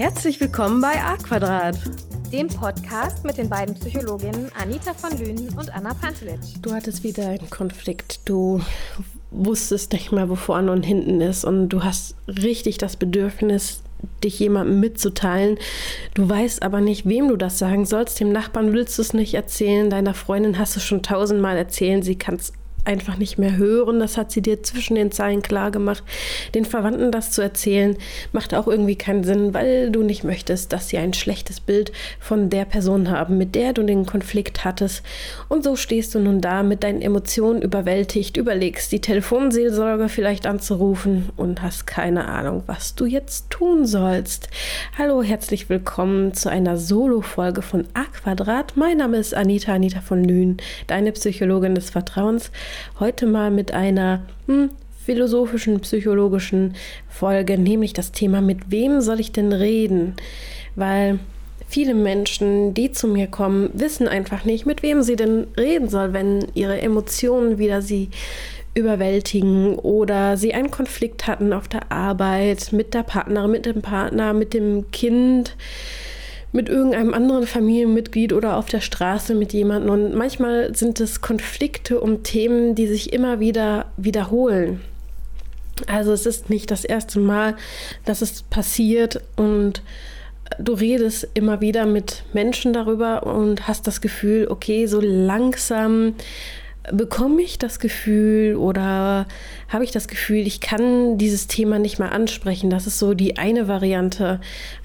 Herzlich willkommen bei A Quadrat, dem Podcast mit den beiden Psychologinnen Anita von Lünen und Anna Pantelic. Du hattest wieder einen Konflikt. Du wusstest nicht mehr, wo vorne und hinten ist und du hast richtig das Bedürfnis, dich jemandem mitzuteilen. Du weißt aber nicht, wem du das sagen sollst. Dem Nachbarn willst du es nicht erzählen. Deiner Freundin hast du schon tausendmal erzählen. Sie kann es einfach nicht mehr hören. Das hat sie dir zwischen den Zeilen klar gemacht. Den Verwandten das zu erzählen, macht auch irgendwie keinen Sinn, weil du nicht möchtest, dass sie ein schlechtes Bild von der Person haben, mit der du den Konflikt hattest. Und so stehst du nun da mit deinen Emotionen überwältigt, überlegst, die Telefonseelsorge vielleicht anzurufen und hast keine Ahnung, was du jetzt tun sollst. Hallo, herzlich willkommen zu einer Solo-Folge von A Quadrat. Mein Name ist Anita, Anita von Lünen, deine Psychologin des Vertrauens. Heute mal mit einer hm, philosophischen, psychologischen Folge, nämlich das Thema, mit wem soll ich denn reden? Weil viele Menschen, die zu mir kommen, wissen einfach nicht, mit wem sie denn reden soll, wenn ihre Emotionen wieder sie überwältigen oder sie einen Konflikt hatten auf der Arbeit mit der Partnerin, mit dem Partner, mit dem Kind mit irgendeinem anderen Familienmitglied oder auf der Straße mit jemandem. Und manchmal sind es Konflikte um Themen, die sich immer wieder wiederholen. Also es ist nicht das erste Mal, dass es passiert und du redest immer wieder mit Menschen darüber und hast das Gefühl, okay, so langsam bekomme ich das Gefühl oder habe ich das Gefühl, ich kann dieses Thema nicht mehr ansprechen. Das ist so die eine Variante,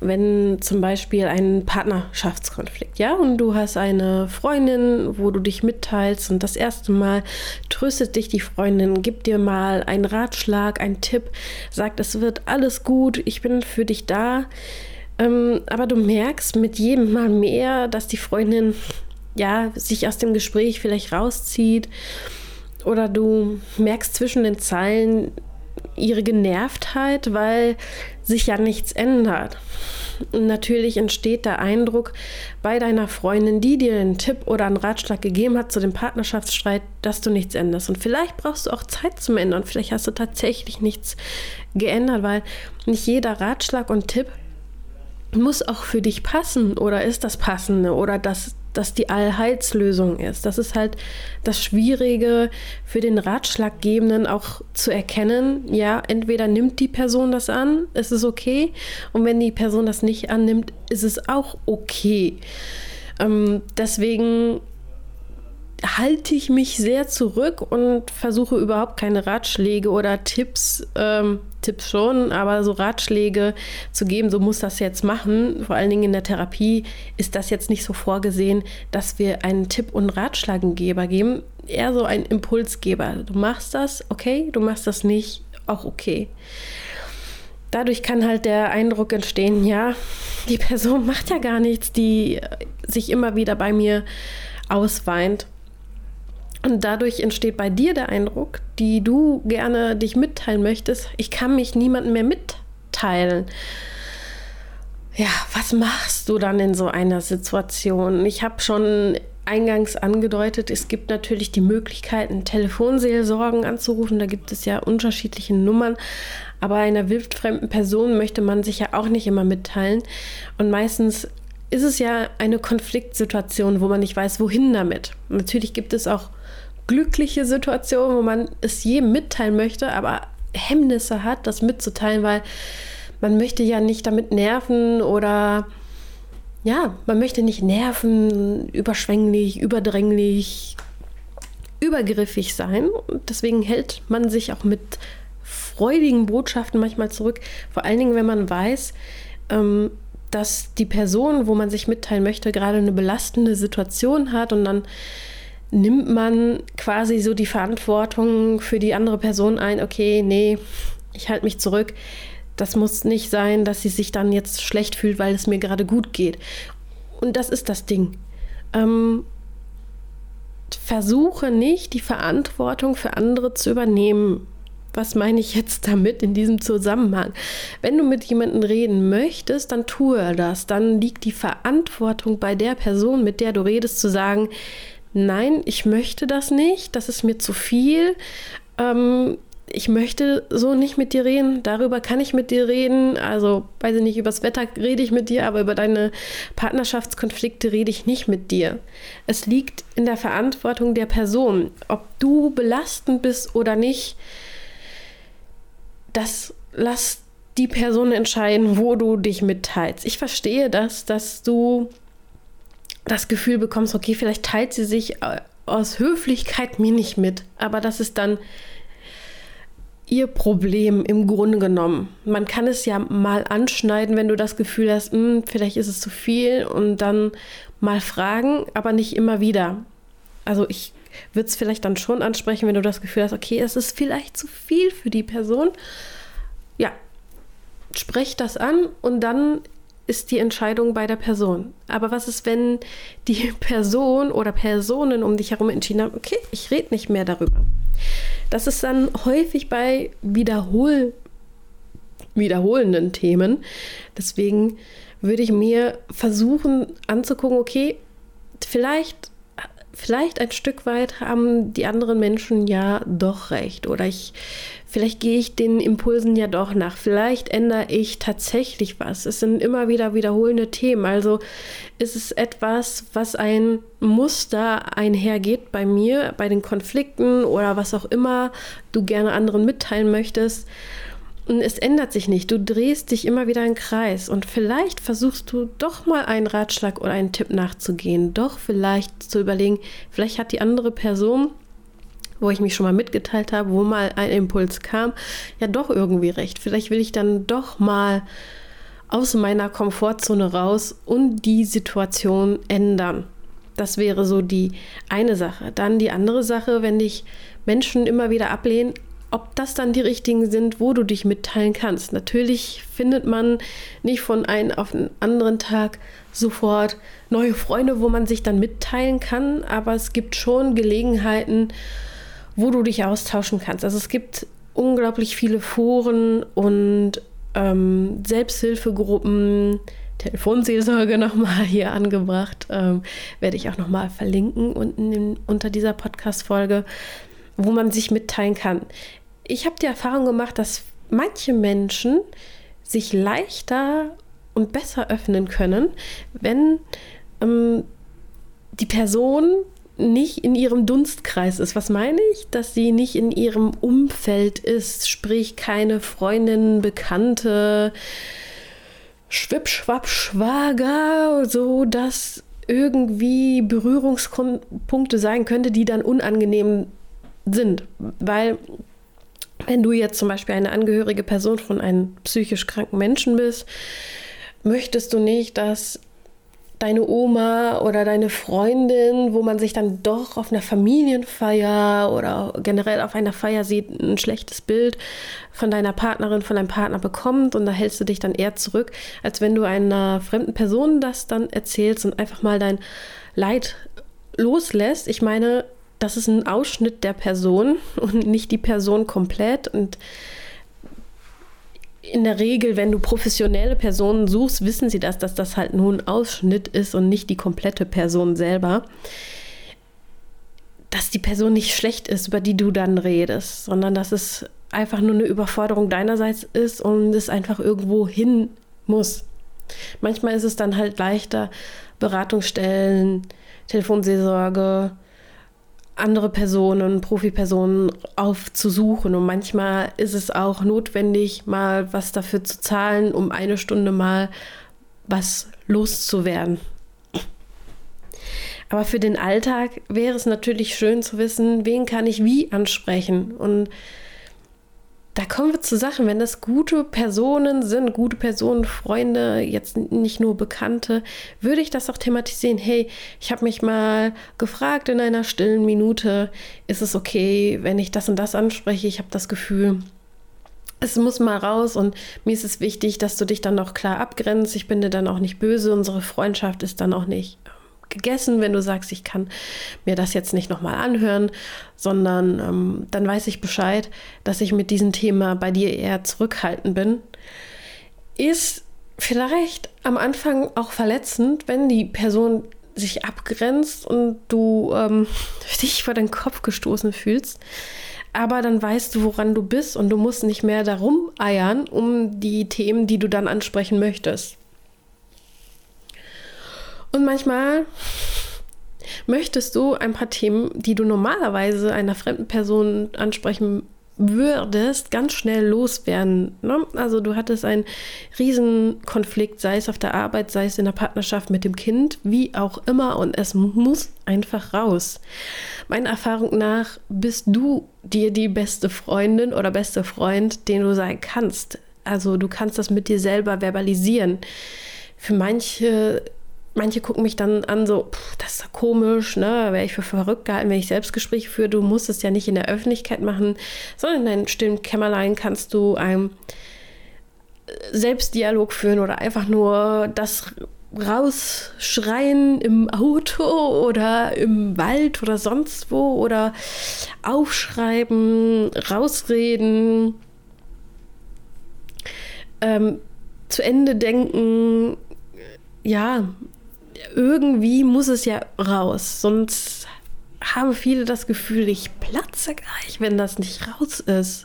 wenn zum Beispiel ein Partnerschaftskonflikt, ja, und du hast eine Freundin, wo du dich mitteilst und das erste Mal tröstet dich die Freundin, gibt dir mal einen Ratschlag, einen Tipp, sagt, es wird alles gut, ich bin für dich da. Ähm, aber du merkst mit jedem Mal mehr, dass die Freundin ja, sich aus dem Gespräch vielleicht rauszieht oder du merkst zwischen den Zeilen ihre Genervtheit, weil sich ja nichts ändert. Natürlich entsteht der Eindruck bei deiner Freundin, die dir einen Tipp oder einen Ratschlag gegeben hat zu dem Partnerschaftsstreit, dass du nichts änderst. Und vielleicht brauchst du auch Zeit zum Ändern. Vielleicht hast du tatsächlich nichts geändert, weil nicht jeder Ratschlag und Tipp muss auch für dich passen oder ist das passende oder das das die Allheilslösung ist. Das ist halt das Schwierige für den Ratschlaggebenden auch zu erkennen. Ja, entweder nimmt die Person das an, es ist okay, und wenn die Person das nicht annimmt, ist es auch okay. Ähm, deswegen halte ich mich sehr zurück und versuche überhaupt keine Ratschläge oder Tipps, ähm, Tipps schon, aber so Ratschläge zu geben, so muss das jetzt machen. Vor allen Dingen in der Therapie ist das jetzt nicht so vorgesehen, dass wir einen Tipp und Ratschlagengeber geben, eher so ein Impulsgeber. Du machst das, okay, du machst das nicht, auch okay. Dadurch kann halt der Eindruck entstehen, ja, die Person macht ja gar nichts, die sich immer wieder bei mir ausweint. Und dadurch entsteht bei dir der Eindruck, die du gerne dich mitteilen möchtest, ich kann mich niemandem mehr mitteilen. Ja, was machst du dann in so einer Situation? Ich habe schon eingangs angedeutet, es gibt natürlich die Möglichkeiten, Telefonseelsorgen anzurufen. Da gibt es ja unterschiedliche Nummern. Aber einer wildfremden Person möchte man sich ja auch nicht immer mitteilen. Und meistens ist es ja eine Konfliktsituation, wo man nicht weiß, wohin damit. Natürlich gibt es auch glückliche Situation, wo man es jedem mitteilen möchte, aber Hemmnisse hat, das mitzuteilen, weil man möchte ja nicht damit nerven oder ja, man möchte nicht nerven, überschwänglich, überdränglich, übergriffig sein. Und deswegen hält man sich auch mit freudigen Botschaften manchmal zurück. Vor allen Dingen, wenn man weiß, ähm, dass die Person, wo man sich mitteilen möchte, gerade eine belastende Situation hat und dann nimmt man quasi so die Verantwortung für die andere Person ein, okay, nee, ich halte mich zurück. Das muss nicht sein, dass sie sich dann jetzt schlecht fühlt, weil es mir gerade gut geht. Und das ist das Ding. Ähm, versuche nicht, die Verantwortung für andere zu übernehmen. Was meine ich jetzt damit in diesem Zusammenhang? Wenn du mit jemandem reden möchtest, dann tue das. Dann liegt die Verantwortung bei der Person, mit der du redest, zu sagen, nein, ich möchte das nicht, das ist mir zu viel. Ähm, ich möchte so nicht mit dir reden, darüber kann ich mit dir reden. Also, weiß ich nicht, übers Wetter rede ich mit dir, aber über deine Partnerschaftskonflikte rede ich nicht mit dir. Es liegt in der Verantwortung der Person, ob du belastend bist oder nicht. Das lass die Person entscheiden, wo du dich mitteilst. Ich verstehe das, dass du das Gefühl bekommst, okay, vielleicht teilt sie sich äh, aus Höflichkeit mir nicht mit, aber das ist dann ihr Problem im Grunde genommen. Man kann es ja mal anschneiden, wenn du das Gefühl hast, mh, hm, vielleicht ist es zu viel und dann mal fragen, aber nicht immer wieder. Also ich würde es vielleicht dann schon ansprechen, wenn du das Gefühl hast, okay, es ist vielleicht zu viel für die Person. Ja, sprech das an und dann ist die Entscheidung bei der Person. Aber was ist, wenn die Person oder Personen um dich herum entschieden haben, okay, ich rede nicht mehr darüber. Das ist dann häufig bei Wiederhol wiederholenden Themen. Deswegen würde ich mir versuchen anzugucken, okay, vielleicht vielleicht ein Stück weit haben die anderen Menschen ja doch recht oder ich vielleicht gehe ich den Impulsen ja doch nach, vielleicht ändere ich tatsächlich was. Es sind immer wieder wiederholende Themen, also ist es etwas, was ein Muster einhergeht bei mir, bei den Konflikten oder was auch immer du gerne anderen mitteilen möchtest. Und es ändert sich nicht. Du drehst dich immer wieder im Kreis. Und vielleicht versuchst du doch mal einen Ratschlag oder einen Tipp nachzugehen. Doch vielleicht zu überlegen, vielleicht hat die andere Person, wo ich mich schon mal mitgeteilt habe, wo mal ein Impuls kam, ja doch irgendwie recht. Vielleicht will ich dann doch mal aus meiner Komfortzone raus und die Situation ändern. Das wäre so die eine Sache. Dann die andere Sache, wenn dich Menschen immer wieder ablehnen, ob das dann die richtigen sind, wo du dich mitteilen kannst. Natürlich findet man nicht von einem auf den anderen Tag sofort neue Freunde, wo man sich dann mitteilen kann, aber es gibt schon Gelegenheiten, wo du dich austauschen kannst. Also es gibt unglaublich viele Foren und ähm, Selbsthilfegruppen, Telefonseelsorge nochmal hier angebracht, ähm, werde ich auch nochmal verlinken unten in, unter dieser Podcast-Folge wo man sich mitteilen kann. Ich habe die Erfahrung gemacht, dass manche Menschen sich leichter und besser öffnen können, wenn ähm, die Person nicht in ihrem Dunstkreis ist. Was meine ich? Dass sie nicht in ihrem Umfeld ist, sprich keine Freundin, Bekannte, Schwipp, Schwapp, Schwager, so dass irgendwie Berührungspunkte sein könnte, die dann unangenehm sind. Weil wenn du jetzt zum Beispiel eine angehörige Person von einem psychisch kranken Menschen bist, möchtest du nicht, dass deine Oma oder deine Freundin, wo man sich dann doch auf einer Familienfeier oder generell auf einer Feier sieht, ein schlechtes Bild von deiner Partnerin, von deinem Partner bekommt und da hältst du dich dann eher zurück, als wenn du einer fremden Person das dann erzählst und einfach mal dein Leid loslässt. Ich meine, das ist ein Ausschnitt der Person und nicht die Person komplett. Und in der Regel, wenn du professionelle Personen suchst, wissen sie das, dass das halt nur ein Ausschnitt ist und nicht die komplette Person selber. Dass die Person nicht schlecht ist, über die du dann redest, sondern dass es einfach nur eine Überforderung deinerseits ist und es einfach irgendwo hin muss. Manchmal ist es dann halt leichter, Beratungsstellen, Telefonseelsorge, andere Personen, Profipersonen aufzusuchen. Und manchmal ist es auch notwendig, mal was dafür zu zahlen, um eine Stunde mal was loszuwerden. Aber für den Alltag wäre es natürlich schön zu wissen, wen kann ich wie ansprechen. Und da kommen wir zu Sachen, wenn das gute Personen sind, gute Personen, Freunde, jetzt nicht nur Bekannte, würde ich das auch thematisieren. Hey, ich habe mich mal gefragt in einer stillen Minute, ist es okay, wenn ich das und das anspreche? Ich habe das Gefühl, es muss mal raus und mir ist es wichtig, dass du dich dann auch klar abgrenzt. Ich bin dir dann auch nicht böse. Unsere Freundschaft ist dann auch nicht gegessen, wenn du sagst, ich kann mir das jetzt nicht nochmal anhören, sondern ähm, dann weiß ich Bescheid, dass ich mit diesem Thema bei dir eher zurückhaltend bin, ist vielleicht am Anfang auch verletzend, wenn die Person sich abgrenzt und du ähm, dich vor den Kopf gestoßen fühlst. aber dann weißt du, woran du bist und du musst nicht mehr darum eiern um die Themen, die du dann ansprechen möchtest. Und manchmal möchtest du ein paar Themen, die du normalerweise einer fremden Person ansprechen würdest, ganz schnell loswerden. Ne? Also du hattest einen Riesenkonflikt, sei es auf der Arbeit, sei es in der Partnerschaft mit dem Kind, wie auch immer, und es muss einfach raus. Meiner Erfahrung nach bist du dir die beste Freundin oder beste Freund, den du sein kannst. Also du kannst das mit dir selber verbalisieren. Für manche manche gucken mich dann an, so, pff, das ist ja komisch, ne? Wäre ich für verrückt gehalten, wenn ich Selbstgespräche führe. Du musst es ja nicht in der Öffentlichkeit machen, sondern in deinem stillen Kämmerlein kannst du einen Selbstdialog führen oder einfach nur das rausschreien im Auto oder im Wald oder sonst wo oder aufschreiben, rausreden, ähm, zu Ende denken, ja, irgendwie muss es ja raus. Sonst haben viele das Gefühl, ich platze gleich, wenn das nicht raus ist.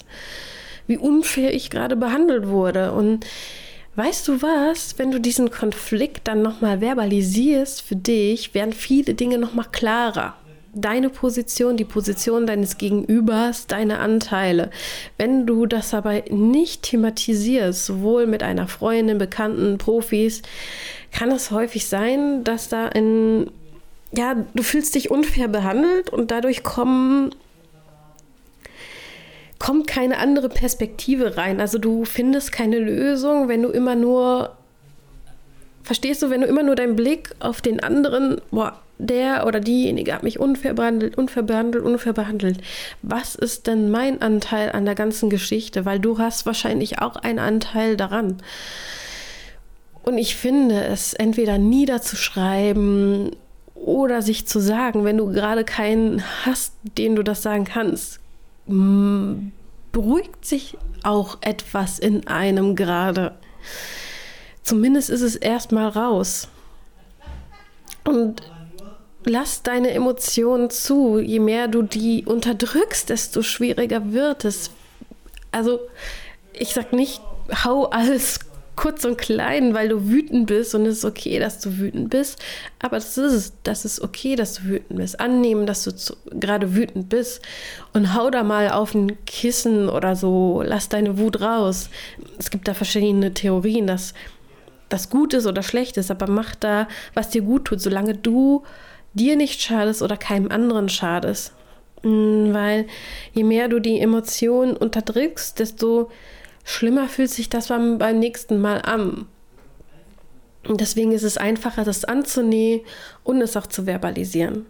Wie unfair ich gerade behandelt wurde. Und weißt du was, wenn du diesen Konflikt dann nochmal verbalisierst für dich, werden viele Dinge nochmal klarer deine Position, die Position deines Gegenübers, deine Anteile. Wenn du das aber nicht thematisierst, sowohl mit einer Freundin, Bekannten, Profis, kann es häufig sein, dass da ein, ja, du fühlst dich unfair behandelt und dadurch kommen kommt keine andere Perspektive rein. Also du findest keine Lösung, wenn du immer nur, verstehst du, wenn du immer nur deinen Blick auf den anderen, boah, der oder diejenige hat mich unfair behandelt, unfair behandelt, unfair behandelt. Was ist denn mein Anteil an der ganzen Geschichte? Weil du hast wahrscheinlich auch einen Anteil daran. Und ich finde es entweder niederzuschreiben oder sich zu sagen, wenn du gerade keinen hast, den du das sagen kannst, beruhigt sich auch etwas in einem gerade. Zumindest ist es erstmal raus. Und lass deine Emotionen zu. Je mehr du die unterdrückst, desto schwieriger wird es. Also, ich sag nicht, hau alles kurz und klein, weil du wütend bist und es ist okay, dass du wütend bist. Aber das ist es. Das ist okay, dass du wütend bist. Annehmen, dass du gerade wütend bist und hau da mal auf ein Kissen oder so. Lass deine Wut raus. Es gibt da verschiedene Theorien, dass das gut ist oder schlecht ist, aber mach da, was dir gut tut, solange du dir nicht schadest oder keinem anderen schadest. Mm, weil je mehr du die Emotionen unterdrückst, desto schlimmer fühlt sich das beim, nächsten Mal an. Und deswegen ist es einfacher, das anzunehmen und es auch zu verbalisieren.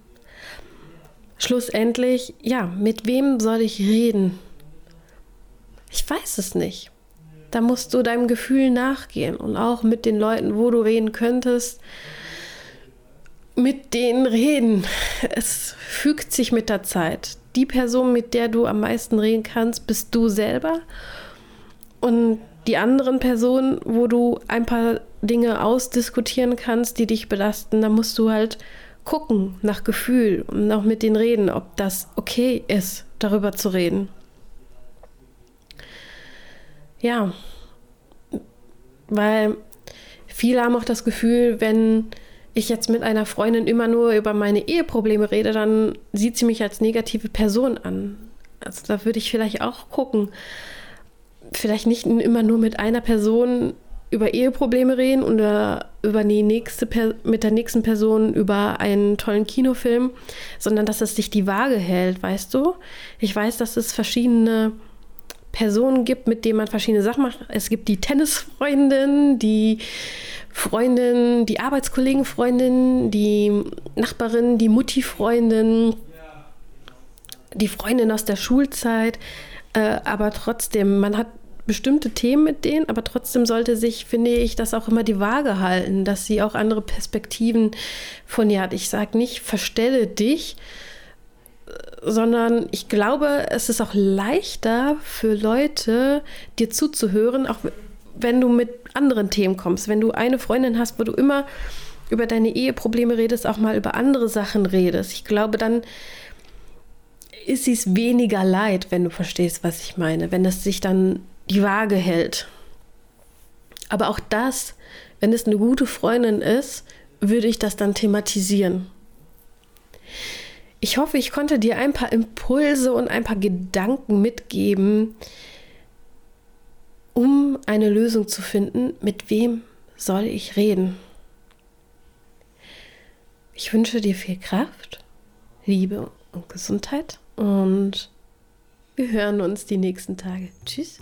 Schlussendlich, ja, mit wem soll ich reden? Ich weiß es nicht. Da musst du deinem Gefühl nachgehen und auch mit den Leuten, wo du reden könntest, mit denen reden. Es fügt sich mit der Zeit. Die Person, mit der du am meisten reden kannst, bist du selber und die anderen Personen, wo du ein paar Dinge ausdiskutieren kannst, die dich belasten, da musst du halt gucken nach Gefühl und auch mit denen reden, ob das okay ist, darüber zu reden. Ja, weil viele haben auch das Gefühl, wenn ich jetzt mit einer Freundin immer nur über meine Eheprobleme rede, dann sieht sie mich als negative Person an. Also da würde ich vielleicht auch gucken, vielleicht nicht immer nur mit einer Person über Eheprobleme reden oder über die nächste mit der nächsten Person über einen tollen Kinofilm, sondern dass es sich die Waage hält, weißt du? Ich weiß, dass es verschiedene Personen gibt, mit denen man verschiedene Sachen macht. Es gibt die Tennisfreundin, die Freundin, die Arbeitskollegenfreundin, die Nachbarin, die Mutti-Freundin, die Freundin aus der Schulzeit. Äh, aber trotzdem, man hat bestimmte Themen mit denen, aber trotzdem sollte sich, finde ich, das auch immer die Waage halten, dass sie auch andere Perspektiven von ihr hat. Ich sage nicht, verstelle dich, sondern ich glaube, es ist auch leichter für Leute, dir zuzuhören, auch wenn du mit anderen Themen kommst. Wenn du eine Freundin hast, wo du immer über deine Eheprobleme redest, auch mal über andere Sachen redest. Ich glaube, dann ist es weniger leid, wenn du verstehst, was ich meine, wenn es sich dann die Waage hält. Aber auch das, wenn es eine gute Freundin ist, würde ich das dann thematisieren. Ich hoffe, ich konnte dir ein paar Impulse und ein paar Gedanken mitgeben, um eine Lösung zu finden, mit wem soll ich reden. Ich wünsche dir viel Kraft, Liebe und Gesundheit und wir hören uns die nächsten Tage. Tschüss.